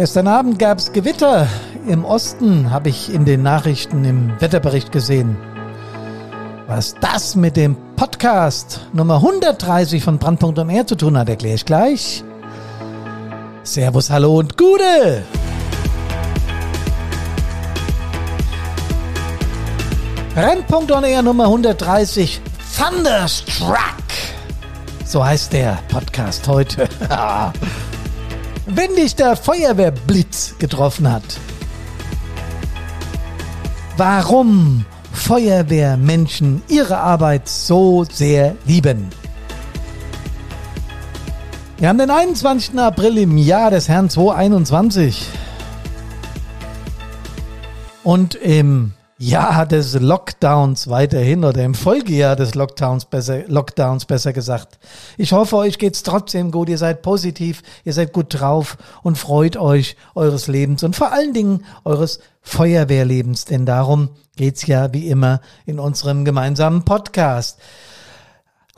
Gestern Abend gab es Gewitter. Im Osten habe ich in den Nachrichten im Wetterbericht gesehen. Was das mit dem Podcast Nummer 130 von Brandpunkt und R zu tun hat, erkläre ich gleich. Servus, hallo und Gude! Brandpunkt on Air Nummer 130 Thunderstruck. So heißt der Podcast heute. Wenn dich der Feuerwehrblitz getroffen hat. Warum Feuerwehrmenschen ihre Arbeit so sehr lieben. Wir haben den 21. April im Jahr des Herrn 2021. Und im Jahr des Lockdowns weiterhin oder im Folgejahr des Lockdowns besser, Lockdowns besser gesagt. Ich hoffe, euch geht's trotzdem gut. Ihr seid positiv, ihr seid gut drauf und freut euch eures Lebens und vor allen Dingen eures Feuerwehrlebens, denn darum geht's ja wie immer in unserem gemeinsamen Podcast.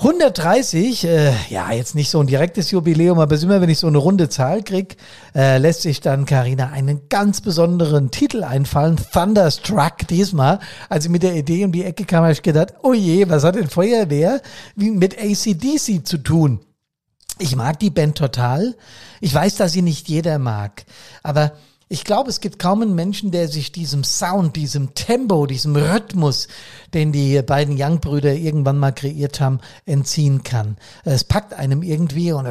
130, äh, ja, jetzt nicht so ein direktes Jubiläum, aber immer wenn ich so eine runde Zahl krieg, äh, lässt sich dann Karina einen ganz besonderen Titel einfallen, Thunderstruck diesmal. Als ich mit der Idee um die Ecke kam, habe ich gedacht, oh je, was hat denn Feuerwehr mit ACDC zu tun? Ich mag die Band total. Ich weiß, dass sie nicht jeder mag, aber ich glaube, es gibt kaum einen Menschen, der sich diesem Sound, diesem Tempo, diesem Rhythmus, den die beiden Young-Brüder irgendwann mal kreiert haben, entziehen kann. Es packt einem irgendwie und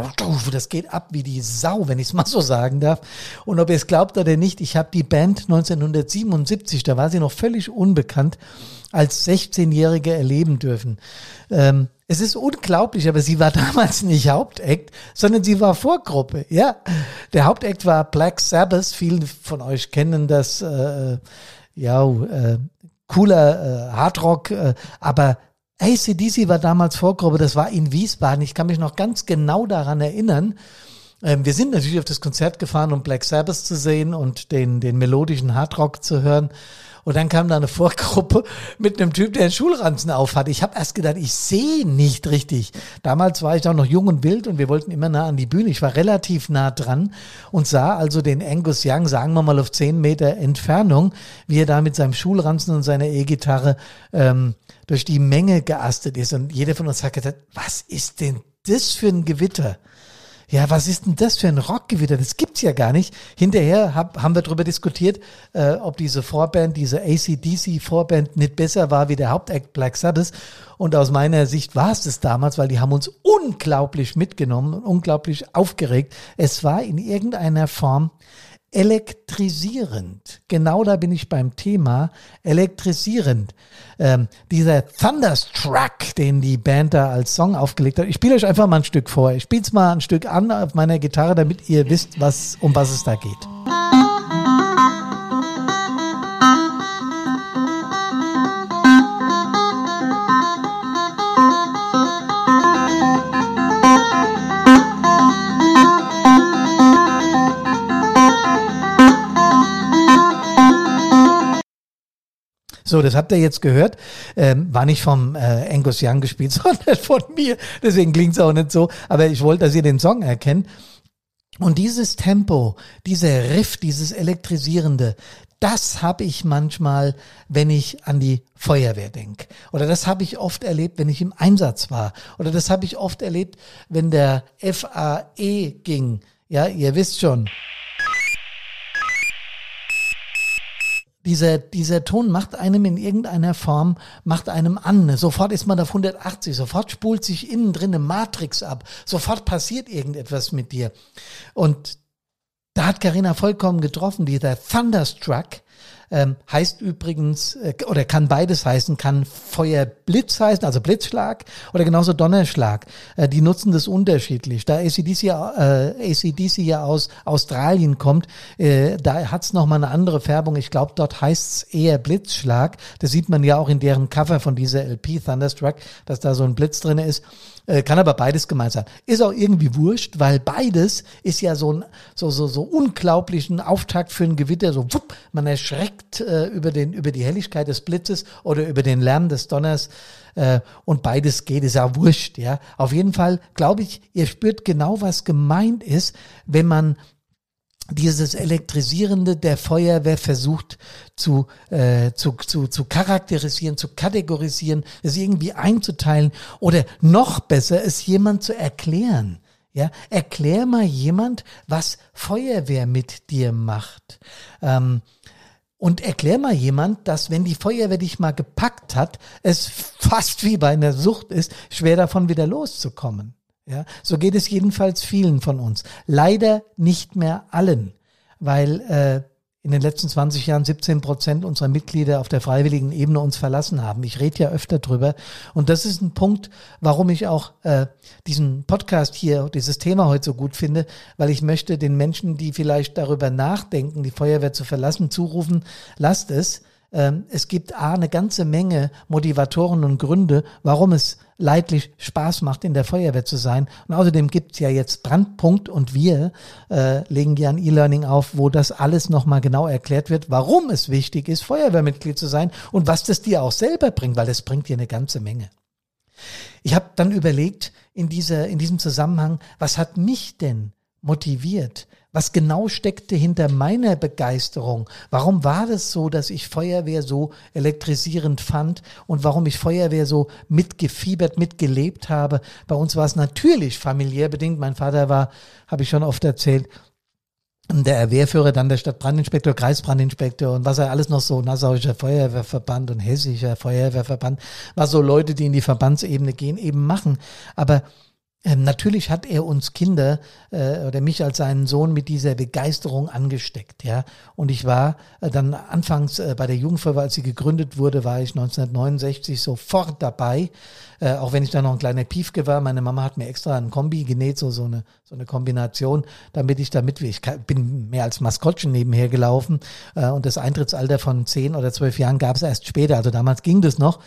das geht ab wie die Sau, wenn ich es mal so sagen darf. Und ob ihr es glaubt oder nicht, ich habe die Band 1977, da war sie noch völlig unbekannt, als 16-Jährige erleben dürfen. Ähm, es ist unglaublich, aber sie war damals nicht Hauptakt, sondern sie war Vorgruppe. Ja, der Hauptakt war Black Sabbath. Viele von euch kennen das. Äh, ja, äh, cooler äh, Hardrock, äh, aber ACDC war damals Vorgruppe. Das war in Wiesbaden. Ich kann mich noch ganz genau daran erinnern. Ähm, wir sind natürlich auf das Konzert gefahren, um Black Sabbath zu sehen und den, den melodischen Hardrock zu hören. Und dann kam da eine Vorgruppe mit einem Typ, der einen Schulranzen aufhatte. Ich habe erst gedacht, ich sehe nicht richtig. Damals war ich auch noch jung und wild und wir wollten immer nah an die Bühne. Ich war relativ nah dran und sah also den Angus Young, sagen wir mal auf zehn Meter Entfernung, wie er da mit seinem Schulranzen und seiner E-Gitarre ähm, durch die Menge geastet ist. Und jeder von uns hat gedacht, was ist denn das für ein Gewitter? Ja, was ist denn das für ein Rockgewitter? Das gibt's ja gar nicht. Hinterher hab, haben wir darüber diskutiert, äh, ob diese Vorband, diese ACDC-Vorband nicht besser war wie der Hauptakt Black Sabbath. Und aus meiner Sicht war es das damals, weil die haben uns unglaublich mitgenommen, unglaublich aufgeregt. Es war in irgendeiner Form elektrisierend. Genau da bin ich beim Thema elektrisierend. Ähm, dieser Thunderstruck, den die Band da als Song aufgelegt hat. Ich spiele euch einfach mal ein Stück vor. Ich spiele es mal ein Stück an auf meiner Gitarre, damit ihr wisst, was, um was es da geht. So, das habt ihr jetzt gehört. Ähm, war nicht vom äh, Angus Young gespielt, sondern von mir. Deswegen klingt's auch nicht so. Aber ich wollte, dass ihr den Song erkennt. Und dieses Tempo, dieser Riff, dieses elektrisierende, das habe ich manchmal, wenn ich an die Feuerwehr denke. Oder das habe ich oft erlebt, wenn ich im Einsatz war. Oder das habe ich oft erlebt, wenn der FAE ging. Ja, ihr wisst schon. Dieser, dieser Ton macht einem in irgendeiner Form, macht einem an. Sofort ist man auf 180, sofort spult sich innen drin eine Matrix ab, sofort passiert irgendetwas mit dir. Und da hat Karina vollkommen getroffen, dieser Thunderstruck, ähm, heißt übrigens, äh, oder kann beides heißen, kann Feuerblitz heißen, also Blitzschlag, oder genauso Donnerschlag. Äh, die nutzen das unterschiedlich. Da ACDC äh, ACDC ja aus Australien kommt, äh, da hat's noch mal eine andere Färbung. Ich glaube, dort heißt's eher Blitzschlag. Das sieht man ja auch in deren Cover von dieser LP Thunderstruck, dass da so ein Blitz drinne ist. Äh, kann aber beides gemeint sein. Ist auch irgendwie wurscht, weil beides ist ja so ein so so so unglaublichen Auftakt für ein Gewitter. So wupp, man erschreckt äh, über den über die Helligkeit des Blitzes oder über den Lärm des Donners äh, und beides geht, ist ja wurscht. Ja, auf jeden Fall glaube ich, ihr spürt genau, was gemeint ist, wenn man dieses Elektrisierende der Feuerwehr versucht zu, äh, zu, zu, zu charakterisieren, zu kategorisieren, es irgendwie einzuteilen oder noch besser, es jemand zu erklären. Ja, erklär mal jemand, was Feuerwehr mit dir macht. Ähm, und erklär mal jemand, dass wenn die Feuerwehr dich mal gepackt hat, es fast wie bei einer Sucht ist, schwer davon wieder loszukommen. Ja, so geht es jedenfalls vielen von uns. Leider nicht mehr allen, weil äh, in den letzten 20 Jahren 17 Prozent unserer Mitglieder auf der freiwilligen Ebene uns verlassen haben. Ich rede ja öfter drüber. Und das ist ein Punkt, warum ich auch äh, diesen Podcast hier, dieses Thema heute so gut finde, weil ich möchte den Menschen, die vielleicht darüber nachdenken, die Feuerwehr zu verlassen, zurufen, lasst es. Ähm, es gibt A, eine ganze Menge Motivatoren und Gründe, warum es leidlich Spaß macht, in der Feuerwehr zu sein. Und außerdem gibt's ja jetzt Brandpunkt und wir äh, legen ja ein E-Learning auf, wo das alles nochmal genau erklärt wird, warum es wichtig ist, Feuerwehrmitglied zu sein und was das dir auch selber bringt, weil das bringt dir eine ganze Menge. Ich habe dann überlegt in, dieser, in diesem Zusammenhang, was hat mich denn motiviert, was genau steckte hinter meiner Begeisterung? Warum war das so, dass ich Feuerwehr so elektrisierend fand und warum ich Feuerwehr so mitgefiebert, mitgelebt habe? Bei uns war es natürlich familiär bedingt. Mein Vater war, habe ich schon oft erzählt, der Wehrführer, dann der Stadtbrandinspektor, Kreisbrandinspektor und was er alles noch so, Nassauischer Feuerwehrverband und Hessischer Feuerwehrverband, was so Leute, die in die Verbandsebene gehen, eben machen. Aber ähm, natürlich hat er uns Kinder äh, oder mich als seinen Sohn mit dieser Begeisterung angesteckt, ja. Und ich war äh, dann anfangs äh, bei der Jugendfeuerwehr, als sie gegründet wurde, war ich 1969 sofort dabei, äh, auch wenn ich da noch ein kleiner Piefke war. Meine Mama hat mir extra ein Kombi genäht, so so eine so eine Kombination, damit ich damit ich bin mehr als Maskottchen nebenher gelaufen äh, und das Eintrittsalter von zehn oder zwölf Jahren gab es erst später, also damals ging das noch.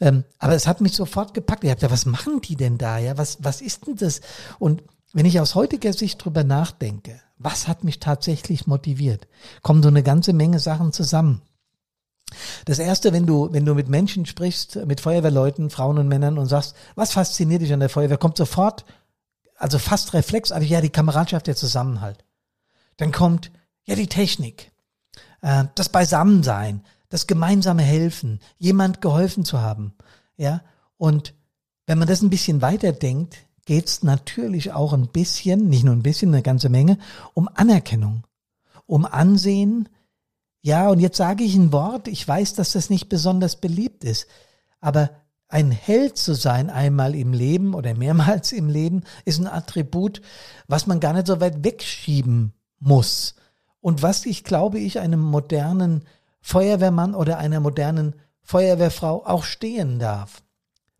Ähm, aber es hat mich sofort gepackt. Ich habe gedacht, was machen die denn da? Ja, was, was ist denn das? Und wenn ich aus heutiger Sicht drüber nachdenke, was hat mich tatsächlich motiviert, kommen so eine ganze Menge Sachen zusammen. Das erste, wenn du, wenn du mit Menschen sprichst, mit Feuerwehrleuten, Frauen und Männern und sagst, was fasziniert dich an der Feuerwehr, kommt sofort, also fast reflexartig, ja, die Kameradschaft, der Zusammenhalt. Dann kommt, ja, die Technik, äh, das Beisammensein, das gemeinsame Helfen, jemand geholfen zu haben. Ja, und wenn man das ein bisschen weiterdenkt, geht es natürlich auch ein bisschen, nicht nur ein bisschen, eine ganze Menge, um Anerkennung, um Ansehen. Ja, und jetzt sage ich ein Wort, ich weiß, dass das nicht besonders beliebt ist, aber ein Held zu sein einmal im Leben oder mehrmals im Leben ist ein Attribut, was man gar nicht so weit wegschieben muss. Und was ich glaube ich einem modernen Feuerwehrmann oder einer modernen Feuerwehrfrau auch stehen darf.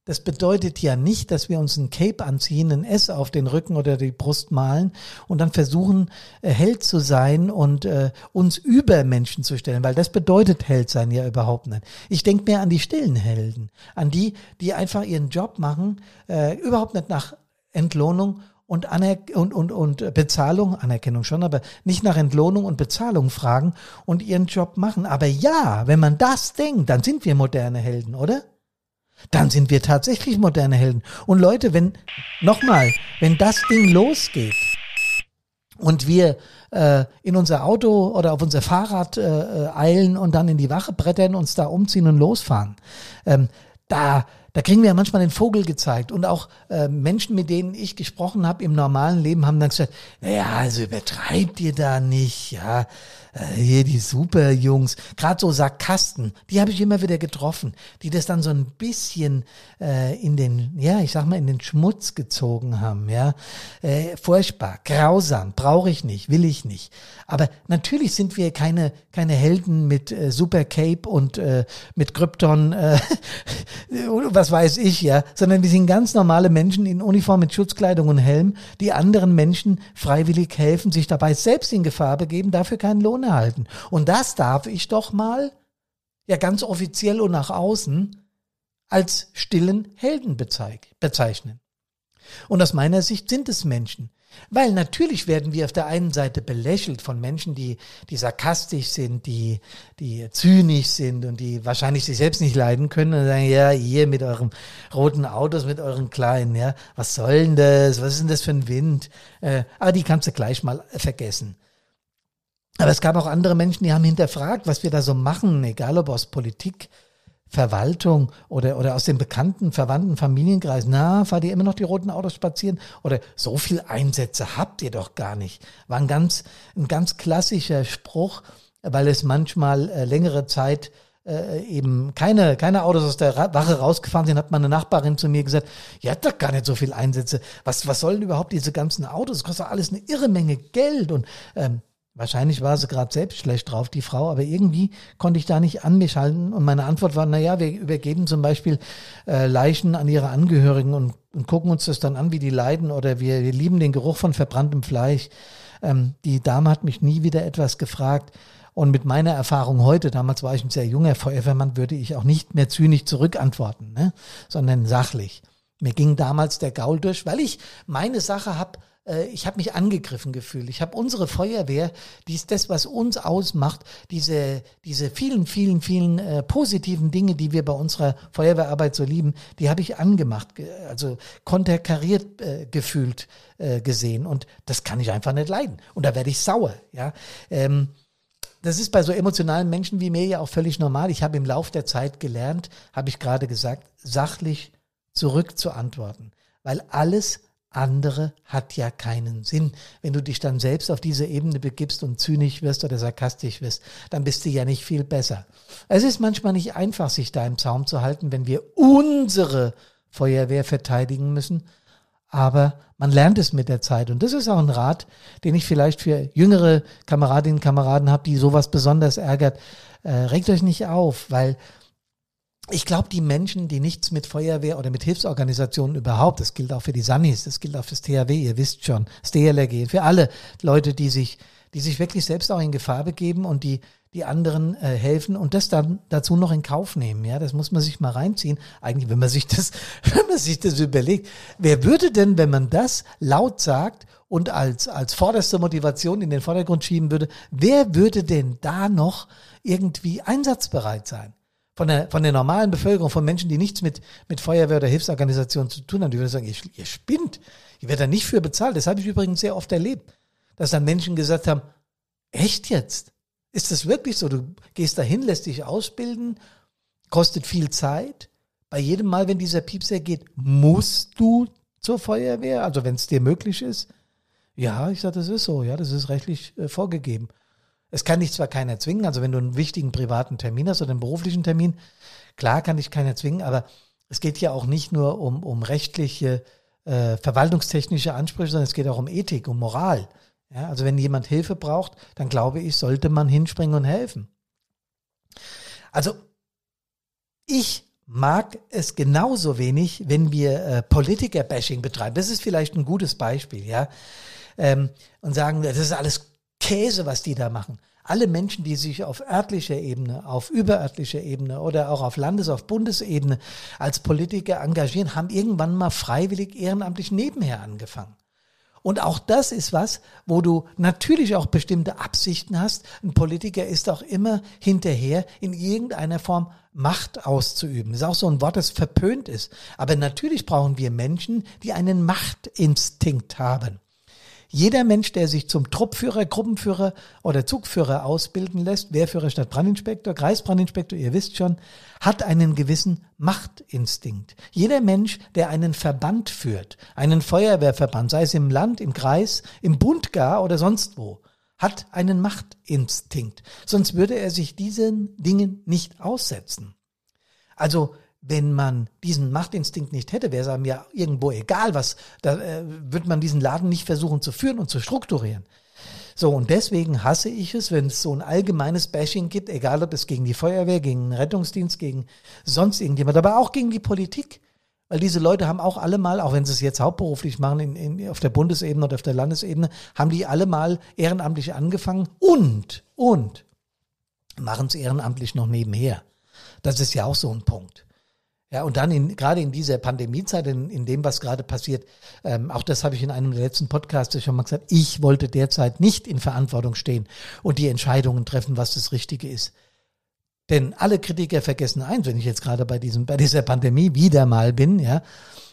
Das bedeutet ja nicht, dass wir uns ein Cape anziehen, ein S auf den Rücken oder die Brust malen und dann versuchen, äh, Held zu sein und äh, uns über Menschen zu stellen, weil das bedeutet Held sein ja überhaupt nicht. Ich denke mehr an die stillen Helden, an die, die einfach ihren Job machen, äh, überhaupt nicht nach Entlohnung und, Aner und, und, und Bezahlung, Anerkennung schon, aber nicht nach Entlohnung und Bezahlung fragen und ihren Job machen. Aber ja, wenn man das denkt, dann sind wir moderne Helden, oder? Dann sind wir tatsächlich moderne Helden. Und Leute, wenn, nochmal, wenn das Ding losgeht und wir äh, in unser Auto oder auf unser Fahrrad äh, eilen und dann in die Wache brettern, uns da umziehen und losfahren, ähm, da, da kriegen wir ja manchmal den Vogel gezeigt. Und auch äh, Menschen, mit denen ich gesprochen habe im normalen Leben, haben dann gesagt, naja, also übertreibt ihr da nicht, ja. Äh, hier die Superjungs, gerade so Sarkasten, die habe ich immer wieder getroffen, die das dann so ein bisschen äh, in den, ja, ich sag mal, in den Schmutz gezogen haben, ja. Äh, furchtbar, grausam, brauche ich nicht, will ich nicht. Aber natürlich sind wir keine, keine Helden mit äh, Super Cape und äh, mit Krypton, äh, was weiß ich, ja, sondern wir sind ganz normale Menschen in Uniform mit Schutzkleidung und Helm, die anderen Menschen freiwillig helfen, sich dabei selbst in Gefahr begeben, dafür keinen Lohn erhalten. Und das darf ich doch mal, ja ganz offiziell und nach außen, als stillen Helden bezeichnen. Und aus meiner Sicht sind es Menschen. Weil natürlich werden wir auf der einen Seite belächelt von Menschen, die, die sarkastisch sind, die, die zynisch sind und die wahrscheinlich sich selbst nicht leiden können und sagen, ja, ihr mit eurem roten Autos, mit euren kleinen, ja, was soll denn das? Was ist denn das für ein Wind? Äh, aber die kannst du gleich mal vergessen. Aber es gab auch andere Menschen, die haben hinterfragt, was wir da so machen, egal ob aus Politik, Verwaltung oder, oder aus dem bekannten, verwandten Familienkreis. Na, fahrt ihr immer noch die roten Autos spazieren? Oder so viel Einsätze habt ihr doch gar nicht. War ein ganz, ein ganz klassischer Spruch, weil es manchmal äh, längere Zeit äh, eben keine, keine Autos aus der Wache rausgefahren sind, hat meine Nachbarin zu mir gesagt, ihr habt doch gar nicht so viel Einsätze. Was, was sollen überhaupt diese ganzen Autos? Das kostet alles eine irre Menge Geld. Und ähm, Wahrscheinlich war sie gerade selbst schlecht drauf, die Frau, aber irgendwie konnte ich da nicht an mich halten. Und meine Antwort war, na ja, wir übergeben zum Beispiel äh, Leichen an ihre Angehörigen und, und gucken uns das dann an, wie die leiden oder wir, wir lieben den Geruch von verbranntem Fleisch. Ähm, die Dame hat mich nie wieder etwas gefragt. Und mit meiner Erfahrung heute, damals war ich ein sehr junger Feuerwehrmann, würde ich auch nicht mehr zynisch zurückantworten, ne? sondern sachlich. Mir ging damals der Gaul durch, weil ich meine Sache habe äh, ich habe mich angegriffen gefühlt. Ich habe unsere Feuerwehr, die ist das, was uns ausmacht, diese, diese vielen, vielen, vielen äh, positiven Dinge, die wir bei unserer Feuerwehrarbeit so lieben, die habe ich angemacht, also konterkariert äh, gefühlt äh, gesehen. Und das kann ich einfach nicht leiden. Und da werde ich sauer. Ja. Ähm, das ist bei so emotionalen Menschen wie mir ja auch völlig normal. Ich habe im Lauf der Zeit gelernt, habe ich gerade gesagt, sachlich zurückzuantworten. Weil alles andere hat ja keinen Sinn. Wenn du dich dann selbst auf diese Ebene begibst und zynisch wirst oder sarkastisch wirst, dann bist du ja nicht viel besser. Es ist manchmal nicht einfach, sich da im Zaum zu halten, wenn wir unsere Feuerwehr verteidigen müssen. Aber man lernt es mit der Zeit. Und das ist auch ein Rat, den ich vielleicht für jüngere Kameradinnen und Kameraden habe, die sowas besonders ärgert. Äh, regt euch nicht auf, weil ich glaube, die Menschen, die nichts mit Feuerwehr oder mit Hilfsorganisationen überhaupt, das gilt auch für die Sannis, das gilt auch fürs THW, ihr wisst schon, das DLRG, für alle Leute, die sich, die sich wirklich selbst auch in Gefahr begeben und die, die anderen äh, helfen und das dann dazu noch in Kauf nehmen. Ja, das muss man sich mal reinziehen. Eigentlich, wenn man sich das, wenn man sich das überlegt, wer würde denn, wenn man das laut sagt und als, als vorderste Motivation in den Vordergrund schieben würde, wer würde denn da noch irgendwie einsatzbereit sein? Von der, von der normalen Bevölkerung, von Menschen, die nichts mit, mit Feuerwehr oder Hilfsorganisationen zu tun haben, die würden sagen, ihr, ihr spinnt, ihr werdet da nicht für bezahlt. Das habe ich übrigens sehr oft erlebt, dass dann Menschen gesagt haben, echt jetzt? Ist das wirklich so? Du gehst dahin, lässt dich ausbilden, kostet viel Zeit. Bei jedem Mal, wenn dieser Piepser geht, musst du zur Feuerwehr, also wenn es dir möglich ist. Ja, ich sage, das ist so, ja, das ist rechtlich äh, vorgegeben. Es kann dich zwar keiner zwingen, also wenn du einen wichtigen privaten Termin hast oder einen beruflichen Termin, klar kann dich keiner zwingen, aber es geht ja auch nicht nur um, um rechtliche, äh, verwaltungstechnische Ansprüche, sondern es geht auch um Ethik, um Moral. Ja, also wenn jemand Hilfe braucht, dann glaube ich, sollte man hinspringen und helfen. Also ich mag es genauso wenig, wenn wir äh, Politiker-Bashing betreiben. Das ist vielleicht ein gutes Beispiel, ja. Ähm, und sagen, das ist alles Käse, was die da machen. Alle Menschen, die sich auf örtlicher Ebene, auf überörtlicher Ebene oder auch auf Landes-, auf Bundesebene als Politiker engagieren, haben irgendwann mal freiwillig ehrenamtlich nebenher angefangen. Und auch das ist was, wo du natürlich auch bestimmte Absichten hast. Ein Politiker ist auch immer hinterher, in irgendeiner Form Macht auszuüben. Das ist auch so ein Wort, das verpönt ist. Aber natürlich brauchen wir Menschen, die einen Machtinstinkt haben. Jeder Mensch, der sich zum Truppführer, Gruppenführer oder Zugführer ausbilden lässt, Wehrführer statt Brandinspektor, Kreisbrandinspektor, ihr wisst schon, hat einen gewissen Machtinstinkt. Jeder Mensch, der einen Verband führt, einen Feuerwehrverband, sei es im Land, im Kreis, im Bund gar oder sonst wo, hat einen Machtinstinkt. Sonst würde er sich diesen Dingen nicht aussetzen. Also wenn man diesen Machtinstinkt nicht hätte, wäre es einem ja irgendwo egal, was, da äh, würde man diesen Laden nicht versuchen zu führen und zu strukturieren. So, und deswegen hasse ich es, wenn es so ein allgemeines Bashing gibt, egal ob es gegen die Feuerwehr, gegen den Rettungsdienst, gegen sonst irgendjemand, aber auch gegen die Politik. Weil diese Leute haben auch alle mal, auch wenn sie es jetzt hauptberuflich machen, in, in, auf der Bundesebene oder auf der Landesebene, haben die alle mal ehrenamtlich angefangen und, und machen es ehrenamtlich noch nebenher. Das ist ja auch so ein Punkt. Ja, und dann in, gerade in dieser Pandemiezeit, in, in dem, was gerade passiert, ähm, auch das habe ich in einem der letzten Podcasts schon mal gesagt, ich wollte derzeit nicht in Verantwortung stehen und die Entscheidungen treffen, was das Richtige ist. Denn alle Kritiker vergessen eins, wenn ich jetzt gerade bei diesem, bei dieser Pandemie wieder mal bin, ja,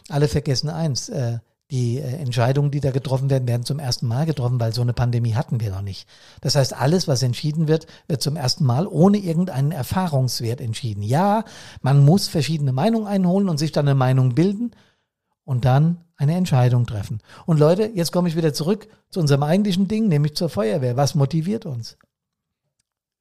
alle vergessen eins, äh, die äh, Entscheidungen, die da getroffen werden, werden zum ersten Mal getroffen, weil so eine Pandemie hatten wir noch nicht. Das heißt, alles, was entschieden wird, wird zum ersten Mal ohne irgendeinen Erfahrungswert entschieden. Ja, man muss verschiedene Meinungen einholen und sich dann eine Meinung bilden und dann eine Entscheidung treffen. Und Leute, jetzt komme ich wieder zurück zu unserem eigentlichen Ding, nämlich zur Feuerwehr. Was motiviert uns?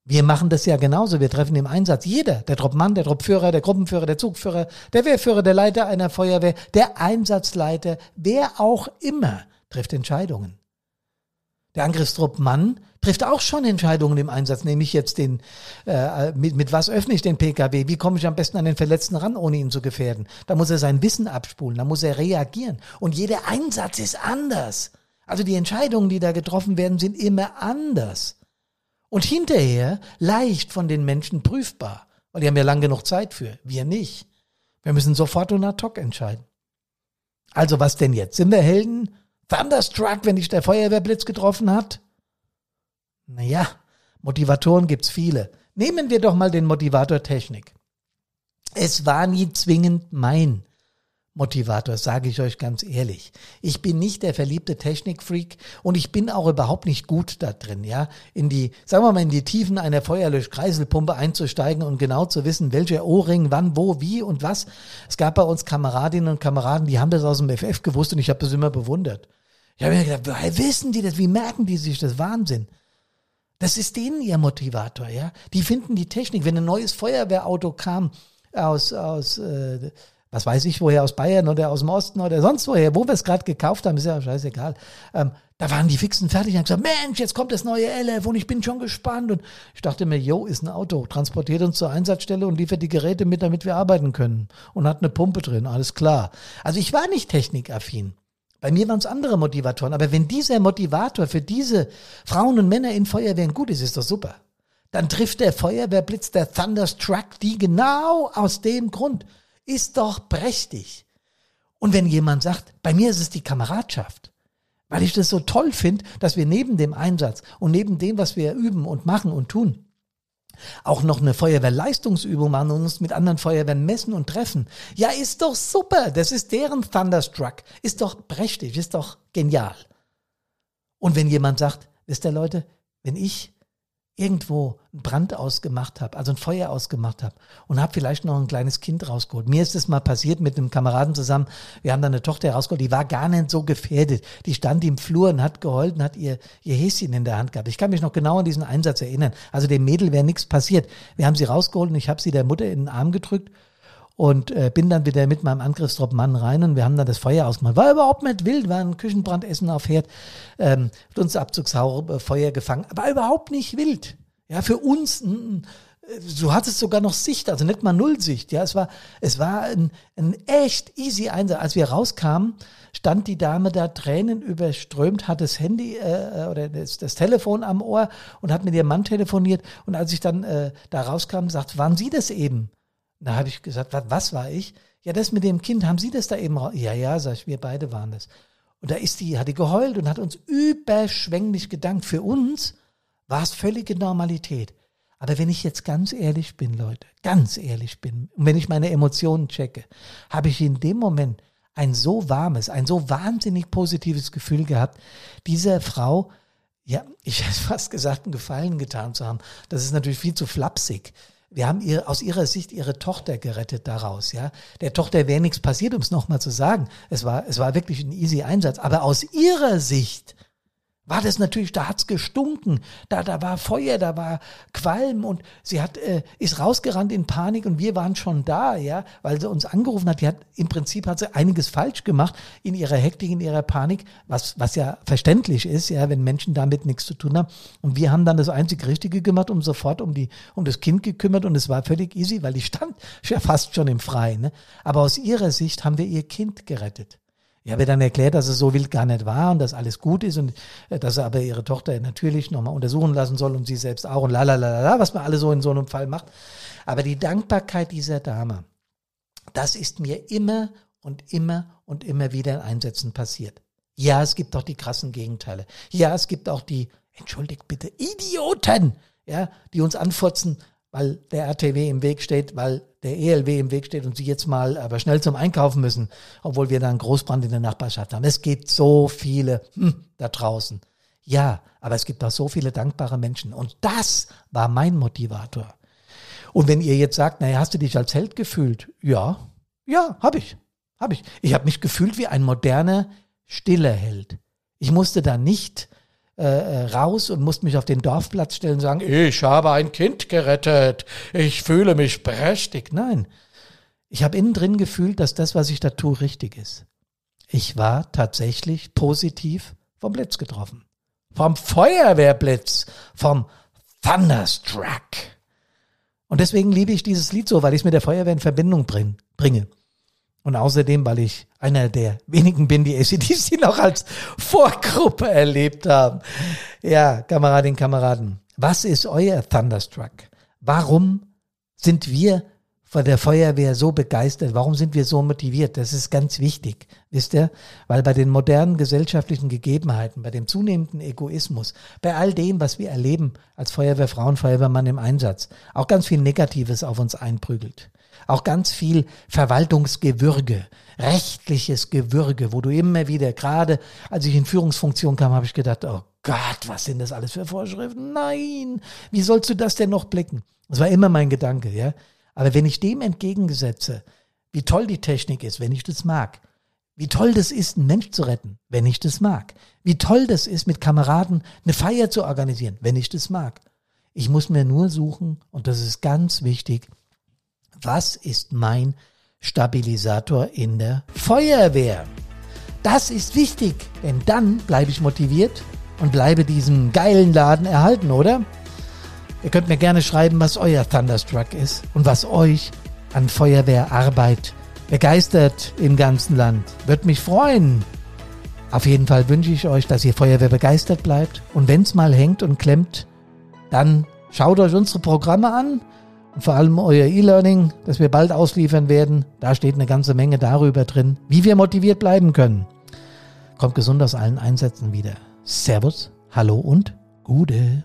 Wir machen das ja genauso. Wir treffen im Einsatz jeder, der Truppmann, der Truppführer, der Gruppenführer, der Zugführer, der Wehrführer, der Leiter einer Feuerwehr, der Einsatzleiter, wer auch immer trifft Entscheidungen. Der Angriffstruppmann trifft auch schon Entscheidungen im Einsatz, nämlich jetzt den, äh, mit, mit was öffne ich den PKW, wie komme ich am besten an den Verletzten ran, ohne ihn zu gefährden. Da muss er sein Wissen abspulen, da muss er reagieren. Und jeder Einsatz ist anders. Also die Entscheidungen, die da getroffen werden, sind immer anders. Und hinterher leicht von den Menschen prüfbar, weil die haben ja lang genug Zeit für. Wir nicht. Wir müssen sofort und ad hoc entscheiden. Also was denn jetzt? Sind wir Helden? Thunderstruck, wenn dich der Feuerwehrblitz getroffen hat? Naja, Motivatoren gibt's viele. Nehmen wir doch mal den Motivator Technik. Es war nie zwingend mein Motivator, sage ich euch ganz ehrlich. Ich bin nicht der verliebte Technikfreak und ich bin auch überhaupt nicht gut da drin, ja, in die, sagen wir mal, in die Tiefen einer Feuerlöschkreiselpumpe einzusteigen und genau zu wissen, welcher Ohrring, wann, wo, wie und was. Es gab bei uns Kameradinnen und Kameraden, die haben das aus dem FF gewusst und ich habe das immer bewundert. Ich habe mir gedacht, woher wissen die das? Wie merken die sich das? Wahnsinn. Das ist denen ihr Motivator, ja. Die finden die Technik. Wenn ein neues Feuerwehrauto kam aus, aus äh, was weiß ich, woher aus Bayern oder aus dem Osten oder sonst woher, wo wir es gerade gekauft haben, ist ja scheißegal. Ähm, da waren die Fixen fertig und haben gesagt, Mensch, jetzt kommt das neue LF und ich bin schon gespannt. Und ich dachte mir, yo, ist ein Auto, transportiert uns zur Einsatzstelle und liefert die Geräte mit, damit wir arbeiten können. Und hat eine Pumpe drin, alles klar. Also ich war nicht technikaffin. Bei mir waren es andere Motivatoren. Aber wenn dieser Motivator für diese Frauen und Männer in Feuerwehren gut ist, ist das super. Dann trifft der Feuerwehrblitz, der Thunderstruck, die genau aus dem Grund. Ist doch prächtig. Und wenn jemand sagt, bei mir ist es die Kameradschaft, weil ich das so toll finde, dass wir neben dem Einsatz und neben dem, was wir üben und machen und tun, auch noch eine Feuerwehrleistungsübung machen und uns mit anderen Feuerwehren messen und treffen. Ja, ist doch super. Das ist deren Thunderstruck. Ist doch prächtig, ist doch genial. Und wenn jemand sagt, wisst ihr Leute, wenn ich irgendwo einen Brand ausgemacht habe, also ein Feuer ausgemacht habe und habe vielleicht noch ein kleines Kind rausgeholt. Mir ist es mal passiert mit einem Kameraden zusammen. Wir haben da eine Tochter rausgeholt, die war gar nicht so gefährdet. Die stand im Flur und hat geheult und hat ihr, ihr Häschen in der Hand gehabt. Ich kann mich noch genau an diesen Einsatz erinnern. Also dem Mädel wäre nichts passiert. Wir haben sie rausgeholt und ich habe sie der Mutter in den Arm gedrückt und äh, bin dann wieder mit meinem Angriffstrupp Mann rein und wir haben dann das Feuer ausgemacht. War überhaupt nicht wild, war ein Küchenbrandessen auf Herd, ähm, uns Abzugsfeuer gefangen, aber überhaupt nicht wild. Ja, für uns, n, so hat es sogar noch Sicht, also nicht mal Nullsicht. Ja, es war, es war ein, ein echt easy Einsatz. Als wir rauskamen, stand die Dame da Tränen überströmt, hat das Handy äh, oder das, das Telefon am Ohr und hat mit ihrem Mann telefoniert. Und als ich dann äh, da rauskam, sagt, waren Sie das eben? Da habe ich gesagt, was, was war ich? Ja, das mit dem Kind, haben Sie das da eben? Ja, ja, sag ich, wir beide waren das. Und da ist die, hat die geheult und hat uns überschwänglich gedankt. Für uns war es völlige Normalität. Aber wenn ich jetzt ganz ehrlich bin, Leute, ganz ehrlich bin, und wenn ich meine Emotionen checke, habe ich in dem Moment ein so warmes, ein so wahnsinnig positives Gefühl gehabt, dieser Frau, ja, ich hätte fast gesagt, einen Gefallen getan zu haben. Das ist natürlich viel zu flapsig wir haben ihr aus ihrer Sicht ihre Tochter gerettet daraus, ja. Der Tochter wäre nichts passiert, um es nochmal zu sagen. Es war, es war wirklich ein easy Einsatz. Aber aus ihrer Sicht war das natürlich, da hat's gestunken, da, da war Feuer, da war Qualm und sie hat, äh, ist rausgerannt in Panik und wir waren schon da, ja, weil sie uns angerufen hat. Die hat, im Prinzip hat sie einiges falsch gemacht in ihrer Hektik, in ihrer Panik, was, was ja verständlich ist, ja, wenn Menschen damit nichts zu tun haben. Und wir haben dann das einzig Richtige gemacht, um sofort um die, um das Kind gekümmert und es war völlig easy, weil die stand ja fast schon im Freien, ne? Aber aus ihrer Sicht haben wir ihr Kind gerettet. Ich habe dann erklärt, dass es so wild gar nicht war und dass alles gut ist und äh, dass er aber ihre Tochter natürlich nochmal untersuchen lassen soll und sie selbst auch und lalalala, was man alle so in so einem Fall macht. Aber die Dankbarkeit dieser Dame, das ist mir immer und immer und immer wieder in Einsätzen passiert. Ja, es gibt auch die krassen Gegenteile. Ja, es gibt auch die, entschuldigt bitte, Idioten, ja, die uns anfurzen, weil der RTW im Weg steht, weil der ELW im Weg steht und Sie jetzt mal aber schnell zum Einkaufen müssen, obwohl wir da einen Großbrand in der Nachbarschaft haben. Es gibt so viele hm, da draußen. Ja, aber es gibt auch so viele dankbare Menschen. Und das war mein Motivator. Und wenn ihr jetzt sagt, naja, hast du dich als Held gefühlt? Ja, ja, habe ich. Habe ich. Ich habe mich gefühlt wie ein moderner, stiller Held. Ich musste da nicht äh, äh, raus und musste mich auf den Dorfplatz stellen und sagen, ich habe ein Kind gerettet, ich fühle mich prächtig. Nein, ich habe innen drin gefühlt, dass das, was ich da tue, richtig ist. Ich war tatsächlich positiv vom Blitz getroffen. Vom Feuerwehrblitz, vom Thunderstruck. Und deswegen liebe ich dieses Lied so, weil ich es mit der Feuerwehr in Verbindung bring, bringe. Und außerdem, weil ich einer der wenigen bin, die ACDC noch als Vorgruppe erlebt haben. Ja, Kameradinnen, Kameraden, was ist euer Thunderstruck? Warum sind wir von der Feuerwehr so begeistert? Warum sind wir so motiviert? Das ist ganz wichtig, wisst ihr? Weil bei den modernen gesellschaftlichen Gegebenheiten, bei dem zunehmenden Egoismus, bei all dem, was wir erleben als Feuerwehrfrauen, Feuerwehrmann im Einsatz, auch ganz viel Negatives auf uns einprügelt. Auch ganz viel Verwaltungsgewürge, rechtliches Gewürge, wo du immer wieder, gerade als ich in Führungsfunktion kam, habe ich gedacht, oh Gott, was sind das alles für Vorschriften? Nein, wie sollst du das denn noch blicken? Das war immer mein Gedanke, ja. Aber wenn ich dem entgegensetze, wie toll die Technik ist, wenn ich das mag, wie toll das ist, einen Mensch zu retten, wenn ich das mag, wie toll das ist, mit Kameraden eine Feier zu organisieren, wenn ich das mag. Ich muss mir nur suchen, und das ist ganz wichtig, was ist mein Stabilisator in der Feuerwehr? Das ist wichtig, denn dann bleibe ich motiviert und bleibe diesem geilen Laden erhalten, oder? Ihr könnt mir gerne schreiben, was euer Thunderstruck ist und was euch an Feuerwehrarbeit begeistert im ganzen Land. Würde mich freuen. Auf jeden Fall wünsche ich euch, dass ihr Feuerwehr begeistert bleibt. Und wenn es mal hängt und klemmt, dann schaut euch unsere Programme an und vor allem euer E-Learning, das wir bald ausliefern werden. Da steht eine ganze Menge darüber drin, wie wir motiviert bleiben können. Kommt gesund aus allen Einsätzen wieder. Servus, hallo und Gude.